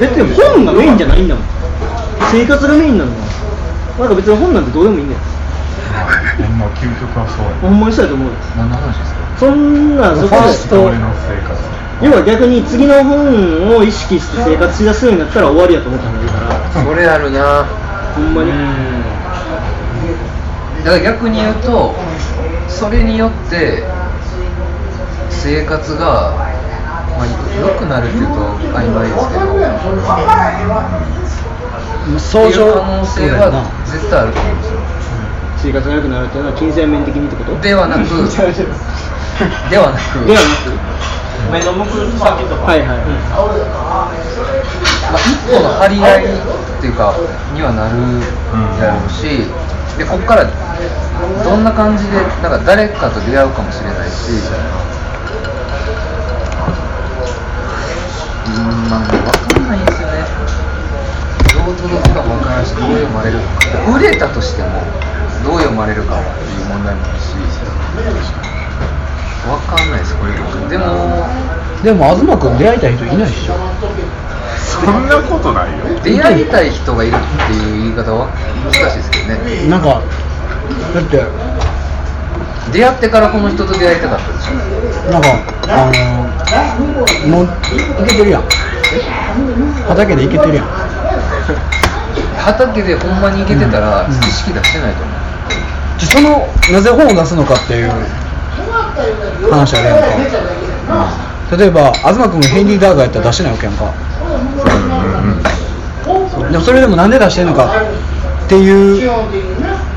別に本がメインじゃないんだもん。生活がメインなの。なんか別に本なんてどうでもいいんだよ。ほんま究極はそうや。ほんまにそうやと思うよ。何の話ですか？そんなそこで。一人の生活要は逆に次の本を意識して生活しだすようになったら終わりやと思った方がいいからそれあるな。ほんまに。だから逆に言うとそれによって生活が、まあ、良くなるっていうと曖昧ですけど相乗可能性は絶対あると思うん。ですよ生活が良くなるっていうのは金銭面的にってことではなくではなくではなく目の向く先とかはいはい、まあ、一歩の張り合いっていうかにはなるだろうし、でここからどん。な感じでなん。か誰かと出会うかもしれないしうんまあ分かんないんですよね。どう届くかも分からないしどう読まれるか売れたとしてもどう読まれるかっていう問題もあるし分かんないですこれでもでも東君出会いたい人いないでしょ。そんなことないよ。出会いたい人がいるっていう言い方は難しいですけどね。なんかだって出会ってからこの人と出会いたかったでしょ。なんかあのー、もういけてるやん畑でいけてるやん。畑でほんまに行けてたら知識出してないと思う、じゃそのなぜ本を出すのかっていう話あるやんか、例えば東君がヘンリー・ダーガーやったら出してないわけやんか、でもそれでもなんで出してんのかっていう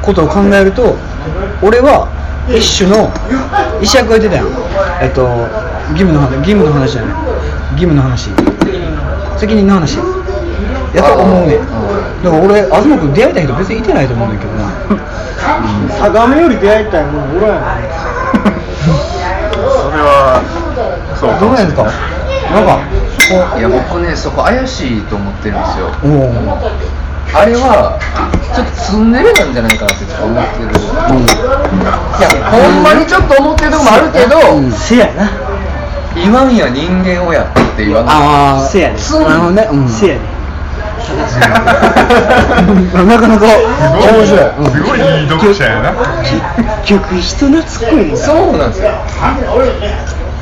ことを考えると俺は一種の医者役が言ってたやん。えっと義務の話義務の話じゃない。義務の話責任の話や。と思うねん。だから俺東君出会いたい人別にいてないと思うねんだけどな。相模より出会いたいもんおらんやん。それはそうどうなんですか？なんかこいや僕ねそこ怪しいと思ってるんですよ。あれはちょっとツンデレなんじゃないかなってちょっと思ってる、いやほんまにちょっと思ってるとこもあるけど、せやな言わんや人間をやって言わない？ああせやね。なるほどね、うん、せやね。なかなか。面白い、うん。すごいいい読者やな。結局人懐っこいそうなんですよ。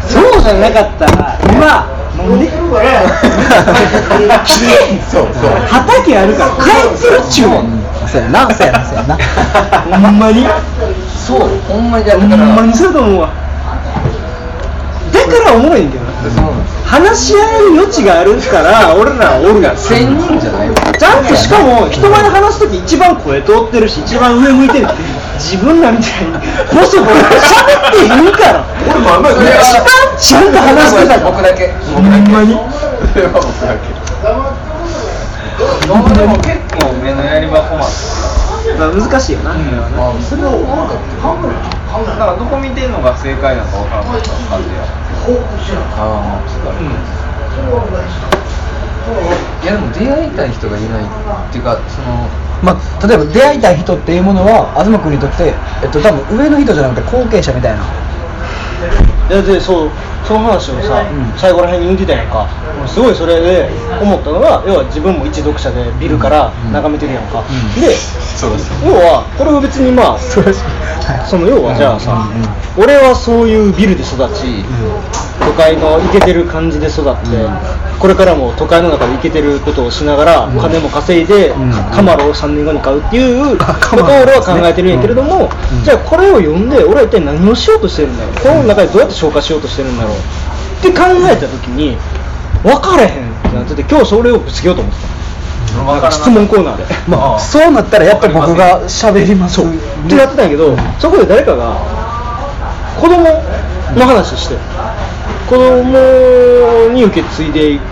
そうじゃなかったら今もうね。そうそう。畑あるから帰ってるっちゅうねん。そう。やな。そうやな。そう。やなほんまに。そう。ほんまに。ほだからんまにそうだと思うわ。だからおもろいんだよ話し合える余地があるから俺らはおるが千人じゃないわちゃんとしかも人前で話す時一番声通ってるし一番上向いてる自分らみたいに。ボソボソ喋っていいから。俺もあんまり一番ちゃんと話してた僕だけ。ほんまに。それは僕だけでも結構目のやり場困る。まあ難しいよな、あそれは思わなかっただからどこ見てんのが正解なのか分からない感じや。あいやでも出会いたい人がいないっていうかそのまあ、例えば出会いたい人っていうものは東君にとって、えっと、多分上の人じゃなくて後継者みたいな。いやでそうその話をさ、最後らへんに言ってたやんか。すごいそれで思ったのが要は自分も一読者でビルから眺めてるやんか、で要はこれは別にまあその要はじゃあさ、俺はそういうビルで育ち、都会のイケてる感じで育って、これからも都会の中でイケてることをしながら、金も稼いで、カマロを3年後に買うっていう ことを俺は考えてるんやけれども、じゃあこれを読んで俺は一体何をしようとしてるんだろう？この中でどうやって消化しようとしてるんだろう？って考えた時に分からへんってなってて今日それをぶつけようと思ってた。質問コーナーで。まあそう。なったらやっぱり僕が喋ります。ってなってたんやけど、そこで誰かが子供の話して子供に受け継いでいく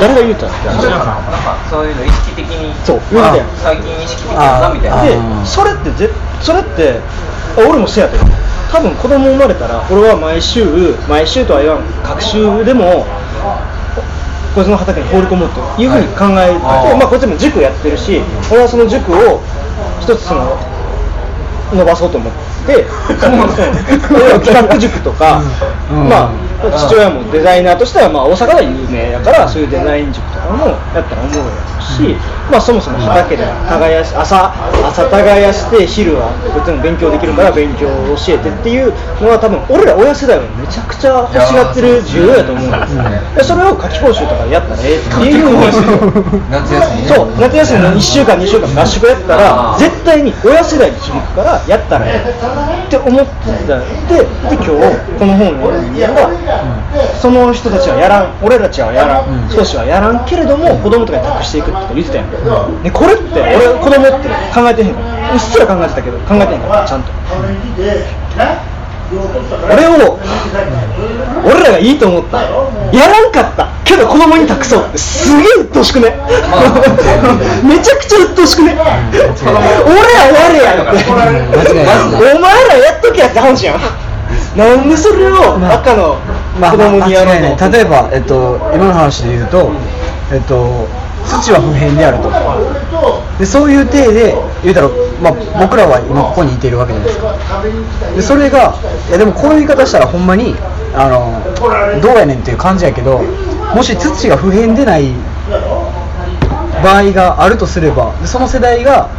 誰が言うたってなんかそういうの意識的にそう言うてたやん。最近意識的なんだみたいな。でそれってぜそれってあ俺もせやけど多分子供生まれたら俺は毎週毎週とは言わん。各週でもこいつの畑に放り込むというふうに考えてて、まあこいつも塾やってるし俺はその塾を一つその伸ばそうと思って 企画塾とか、うん。まあ父親もデザイナーとしてはまあ大阪では有名やからそういうデザイン塾とかもやったらおもろいやろし、まあ、そもそも畑で耕し朝朝耕して昼は別に勉強できるから勉強を教えてっていうのは多分俺ら親世代はめちゃくちゃ欲しがってる需要やと思う。んですそれを夏期講習とかでやったらええっていう夏休みね。そう夏休みの1週間2週間合宿やったら絶対に親世代に響くからやったらええって思ってた。でで今日この本を読んだらその人たちはやらん。俺たちはやらん。少しはやらんけれども子供とかに託していくって言ってたやんでこれって俺子供って考えてへんからうっすら考えてたけど考えてへんからちゃんと。俺を俺らがいいと思った。やらんかった。けど子供に託そうって。すげえ鬱陶しくね。めちゃくちゃ鬱陶しくね。俺らやれやって。お前らやっとけやって話やん。なんでそれを赤の子供にやろうと思って。間違いない例えば、えっと、今の話で言うと、えっと、土は不変であると。でそういう体で言うたら、まあ、僕らは今ここにいているわけじゃないですか。でそれがいやでもこういう言い方したらほんまにあのどうやねんっていう感じやけどもし土が不変でない場合があるとすればでその世代が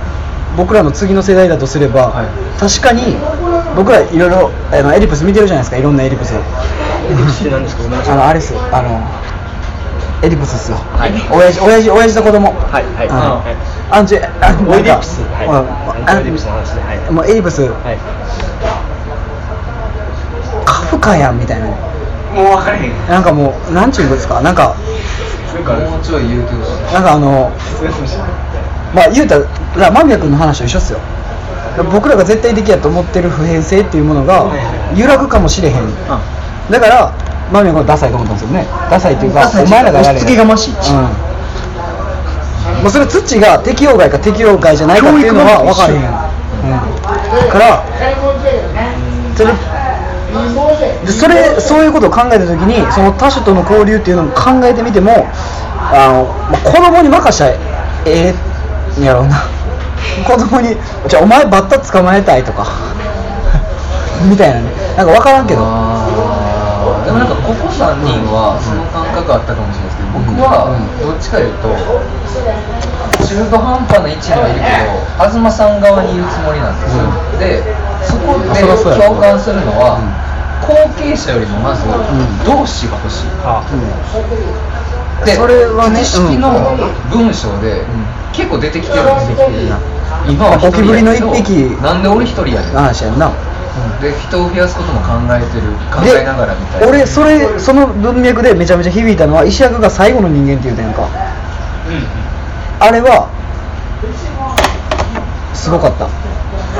僕らの次の世代だとすれば、確かに僕らいろいろあのエリプス見てるじゃないですか。いろんなエリプスエリプスって何ですかごめんなさいあのあれっす。あのエリプスっすよ、親父親父親父と子供。はいはい。あのはい。あんちあなんかオイディプスはい。うん。あオイディプスの話ではい。もうエリプス、はい。カフカやんみたいな。もう分かれへん。なんかもうなんちゅうんですか？なんかもうちょい言うてほしい。なんかあのまあ言うたら間宮君の話と一緒っすよ。僕らが絶対的やと思ってる普遍性っていうものが揺らぐかもしれへんだから間宮君はダサいと思ったんですよね。ダサいっていうかお前らがやれ押し付けがましいうん。もうそれ土が適用外か適用外じゃないかっていうのは分かれへん、うん、だからそれでそれそういうことを考えた時にその他種との交流っていうのも考えてみてもあの、まあ、子供に任したらええんやろうな。子供にじゃあお前バッタ捕まえたいとか。みたいなね。なんか分からんけどでもなんかここ3人はその感覚あったかもしれないですけど僕はどっちかいうと中途半端な位置にはいるけど東さん側にいるつもりなんですよ、でそこでそりゃそうや共感するのは、後継者よりもまず同志が欲しい、でそれはね知識の文章で結構出てきてるんですよ、今はゴキブリの一匹。どなんで俺一人やねん。話やんなで人を増やすことも考えてる考でえながらみたいな。俺それその文脈でめちゃめちゃ響いたのは石役が最後の人間って言うたやんか、あれはすごかった。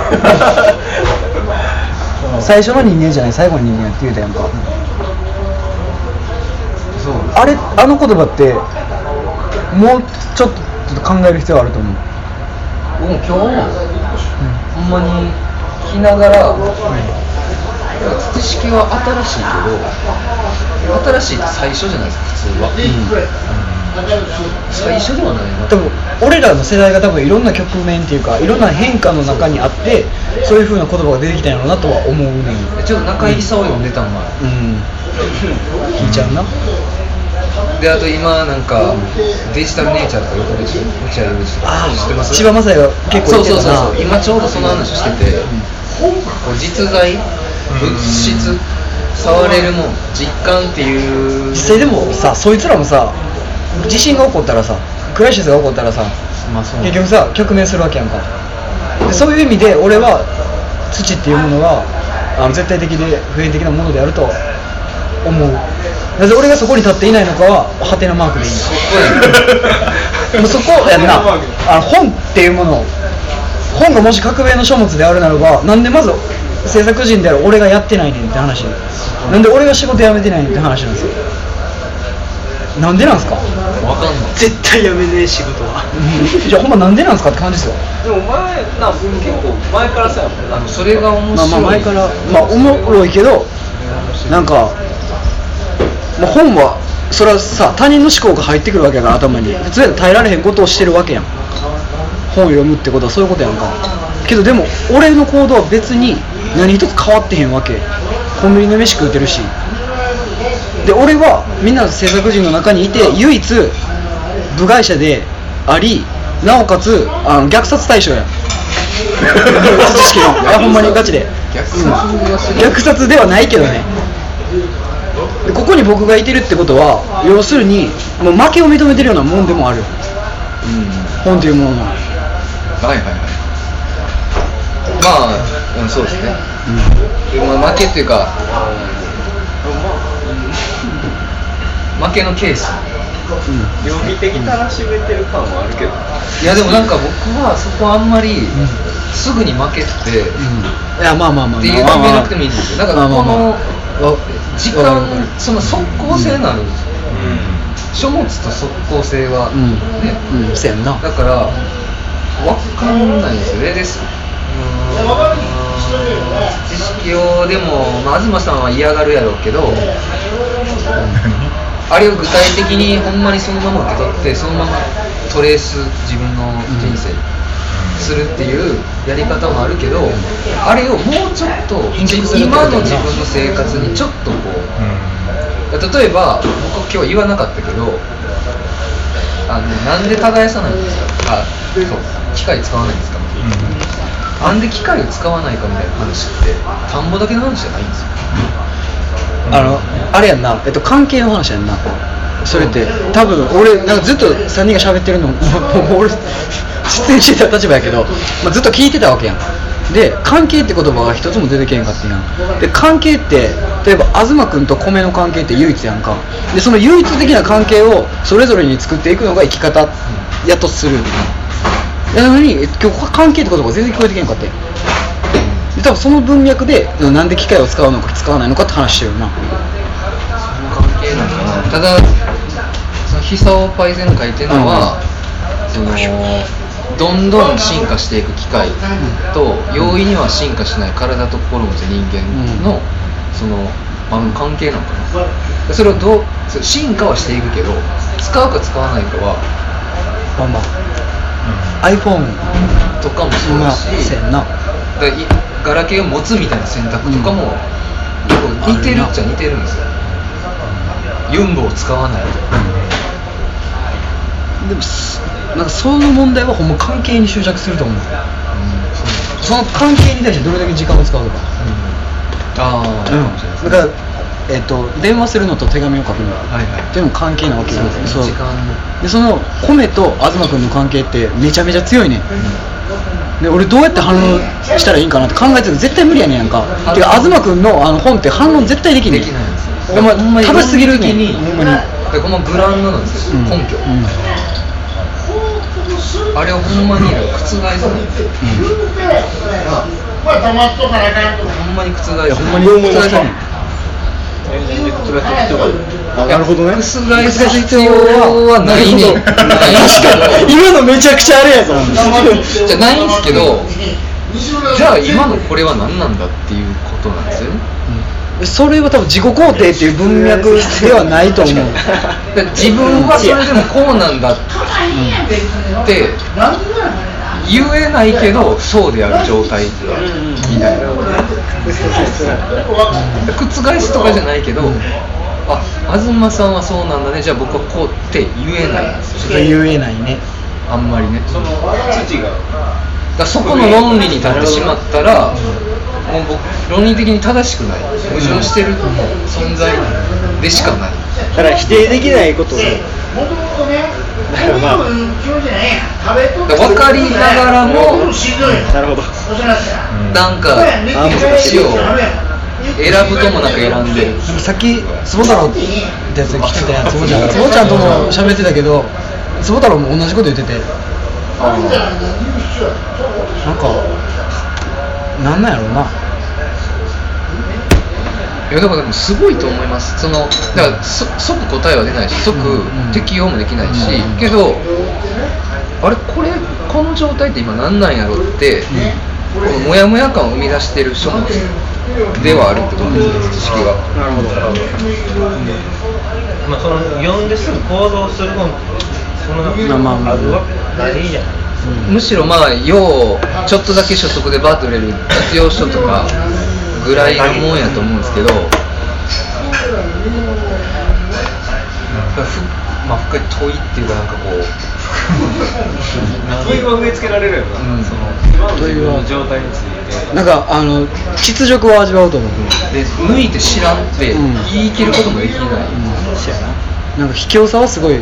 最初の人間じゃない最後の人間って言うたやんか。そうあれあの言葉ってもうちょっと考える必要あると思う。僕も今日、ほんまに聞きながら、知識は新しいけど新しいって最初じゃないですか普通は、最初ではないな。多分俺らの世代が多分いろんな局面っていうかいろんな変化の中にあってそういう風な言葉が出てきたんやろうなとは思うねん。ちょっと中井さを読んでたのはうん。聞いちゃうな。であと今なんかデジタルネイチャーとかよくでしょ落合陽一とか知ってます？千葉雅也が結構そうそうそう今ちょうどその話してて、こう実在物質触れるもん実感っていう。実際でもさそいつらもさ地震が起こったらさクライシスが起こったらさ、まあ結局さ局面するわけやんか。でそういう意味で俺は土っていうものがあの絶対的で普遍的なものであると思う。なぜ俺がそこに立っていないのかはハテナマークでいい。もうそこやんな。あの本っていうもの本がもし革命の書物であるならばなんでまず制作人である俺がやってないねんって話なんで俺が仕事辞めてないねんって話なんです。よなんでなんすか？わかんない。絶対やめねえ仕事は。じゃあほんまなんでなんすかって感じですよ。でも前な結構前からさあのそれが面まあ白いまあ前からまあおもろいけどなんか、まあ、本はそれはさ他人の思考が入ってくるわけやから頭に。普通やったら耐えられへんことをしてるわけやん本を読むってことはそういうことやんか。けどでも俺の行動は別に何一つ変わってへんわけ。コンビニで飯食うてるし。で俺はみんな制作陣の中にいて唯一部外者でありなおかつあの虐殺対象や知識の。いやほんまにガチで。虐殺ではないけどね。でここに僕がいてるってことは要するにもう負けを認めてるようなもんでもある。うん。本というもののはいはいはい。まあ、うん、そうですね、まあ、負けっていうか負けのケース。曜日的たらしめてる感はあるけど。いやでもなんか僕はそこあんまりすぐに負けって、いやまあまあまあ。っていう決めなくてもいいんですよ。なんかこまあまあまの時間その即効性のあるん。ですよ書物と即効性はうん。ね、うん。そうやんな。だから分かんないんですよね。です知識をでも、まあ、東さんは嫌がるやろうけどあれを具体的にほんまにそのまま受け取ってそのままトレース自分の人生するっていうやり方もあるけどあれをもうちょっと今の自分の生活にちょっとこう例えば僕今日言わなかったけどあのなんで耕さないんですか？あそう機械使わないんですか？なんで機械を使わないかみたいな話って田んぼだけの話じゃないんですよ。あのあれやんな、えっと、関係の話やんなそれって多分俺なんかずっと3人が喋ってるのも 俺出演してた立場やけど、まあ、ずっと聞いてたわけやん。で関係って言葉が一つも出てけんかってやん。で関係って例えば東君と米の関係って唯一やんか。でその唯一的な関係をそれぞれに作っていくのが生き方やとする。なのに今日関係って言葉が全然聞こえてけんかってで多分その文脈でなんで機械を使うのか使わないのかって話してるよな関係なのかな。ただのヒサオパイセンの書いてるのは、そのどんどん進化していく機械と容易には進化しない体と心を持つ人間の、その、まあ、関係なのかな。それをどう進化はしていくけど使うか使わないかはバンバン iPhone とかもそうまあだし、せんな。だガラケーを持つみたいな選択とかも、結構似てるっちゃ似てるんですよ。ユンボを使わないとでもすなんかその問題はほんま関係に執着すると思う。その関係に対してどれだけ時間を使うとか。ああ、うん、だから、えっと電話するのと手紙を書くの。はいはい。っていうのも関係なわけですでその。米と東君の関係ってめちゃめちゃ強いね。ん、で俺どうやって反論したらいいんかなって考えてたら絶対無理やねんやんか。てか東君のあの本って反論絶対できんねんできない。んですお前ほんまに。正しすぎるねんほんまに。でこのグラウンドなんですよ、うん根拠、うんあれをほんまに覆さない、ほんまに覆ほんまに覆さなるほどね。覆す必要はないねんないんですけど今のめちゃくちゃあれやぞじゃないんですけどじゃあ今のこれは何なんだっていうことなんですよねそれは多分自己肯定っていう文脈ではないと思う。自分はそれでもこうなんだって。言えないけどそうである状態みたいな覆すとかじゃないけどあ東さんはそうなんだね。じゃあ僕はこうって言えない。んですよ言えないね。あんまりね。だからそこの論理に立ってしまったらもう僕論理的に正しくない。矛盾してる存在でしかない。だから否定できないことを。だからまあ分かりながらもなるほど。なんか死を選ぶともなく選んでる。さっき坪太郎ってやつ来てたやん坪ちゃんが坪ちゃんとも喋ってたけど坪太郎も同じこと言っててなんかなんなんやろうな。いやだからでもすごいと思います。そのだからそ即答えは出ないし即適用もできないし、けどあれこれこの状態って今何なんやろって、このモヤモヤ感を生み出してる書物ではあるってことです知識がなるほど。まあその読んですぐ行動する本そのまあまあまあ。あるわけないじゃないむしろまあようちょっとだけ所得でバーッと売れる活用書とかぐらいのもんやと思うんですけど。ふまあ深い問いっていうかなんかこう。問いは植え付けられるよな、うん。その今の自分の状態について。なんかあの屈辱を味わうと思うで抜いて知らんってうん。言い切ることもできない、そうやな。なんか卑怯さはすごい。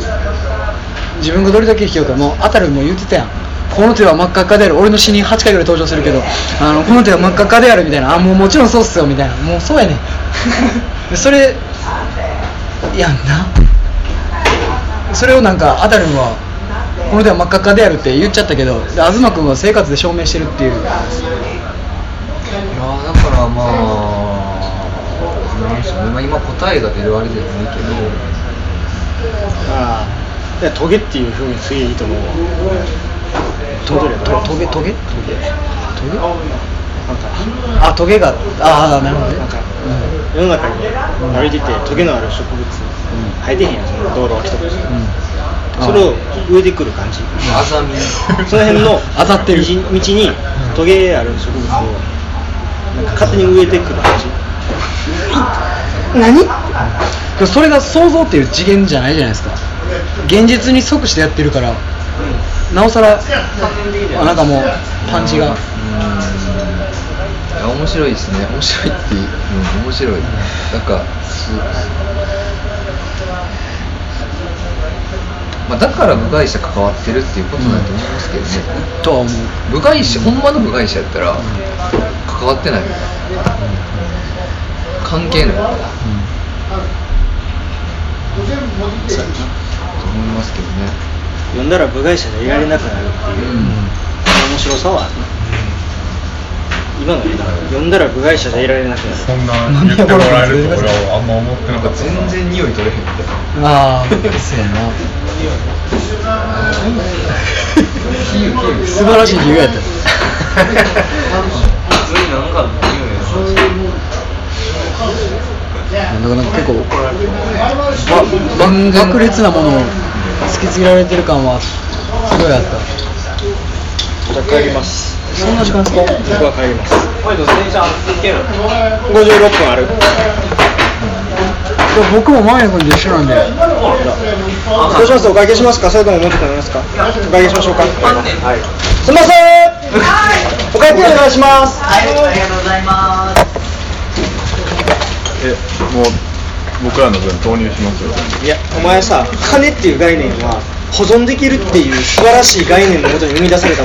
自分がどれだけ卑怯かもうあたるも言ってたやんこの手は真っ赤っかである。俺の死に8回ぐらい登場するけどあのこの手は真っ赤っかであるみたいな。あもうもちろんそうっすよみたいな。もうそうやねん。でそれやんな。それをなんかあたるんはこの手は真っ赤っかであるって言っちゃったけどで東君は生活で証明してるっていう。いやーだからまあなんでしょうね、まあ、今答えが出るあれじゃないけど。ああ。トゲっていう風にすげえいいと思うわトゲトゲトゲトゲトゲ？なんかあトゲがああなるほどね。なん。か世の中に歩いててトゲのある植物生えてへんやんその道路脇とかそれを植えてくる感じ。あざみ。その辺の 当たってる。道道にトゲある植物をなんか勝手に植えてくる感じ。何？それが想像っていう次元じゃないじゃないですか。現実に即してやってるから、なおさらあなんかもうパンチが。いや面白いですね。面白いっていう、うん、面白い。なんかすまあ、だから部外者関わってるっていうことだと思いますけどね、とは思う。部外者ほんまの部外者やったら関わってない。関係ない。と思いますけどね読んだら部外者でいられなくなる。っていう面白さはあるな今のんだら部外者でいられなくなる。そんな。言ってもらえると俺はあんま思ってな。かった全然匂い取れへんみたいな。ああそうやな。素晴らしい理由やった普通にな。んかな。かな。か結構ばば爆裂な。ものを突きつけられてる感はすごいあった。じゃあ帰ります。そんな時間ですか？僕は帰ります。おいどう電車行ける56分ある。僕も前君と一緒なんで。どうします？お会計しますか？それとももうちょっと飲みますか？お会計しましょうか？はい。すいません！お会計お願いします。えもう僕らの分投入しますよ。いやお前さ金っていう概念は保存できるっていう素晴らしい概念のもとに生み出されたもの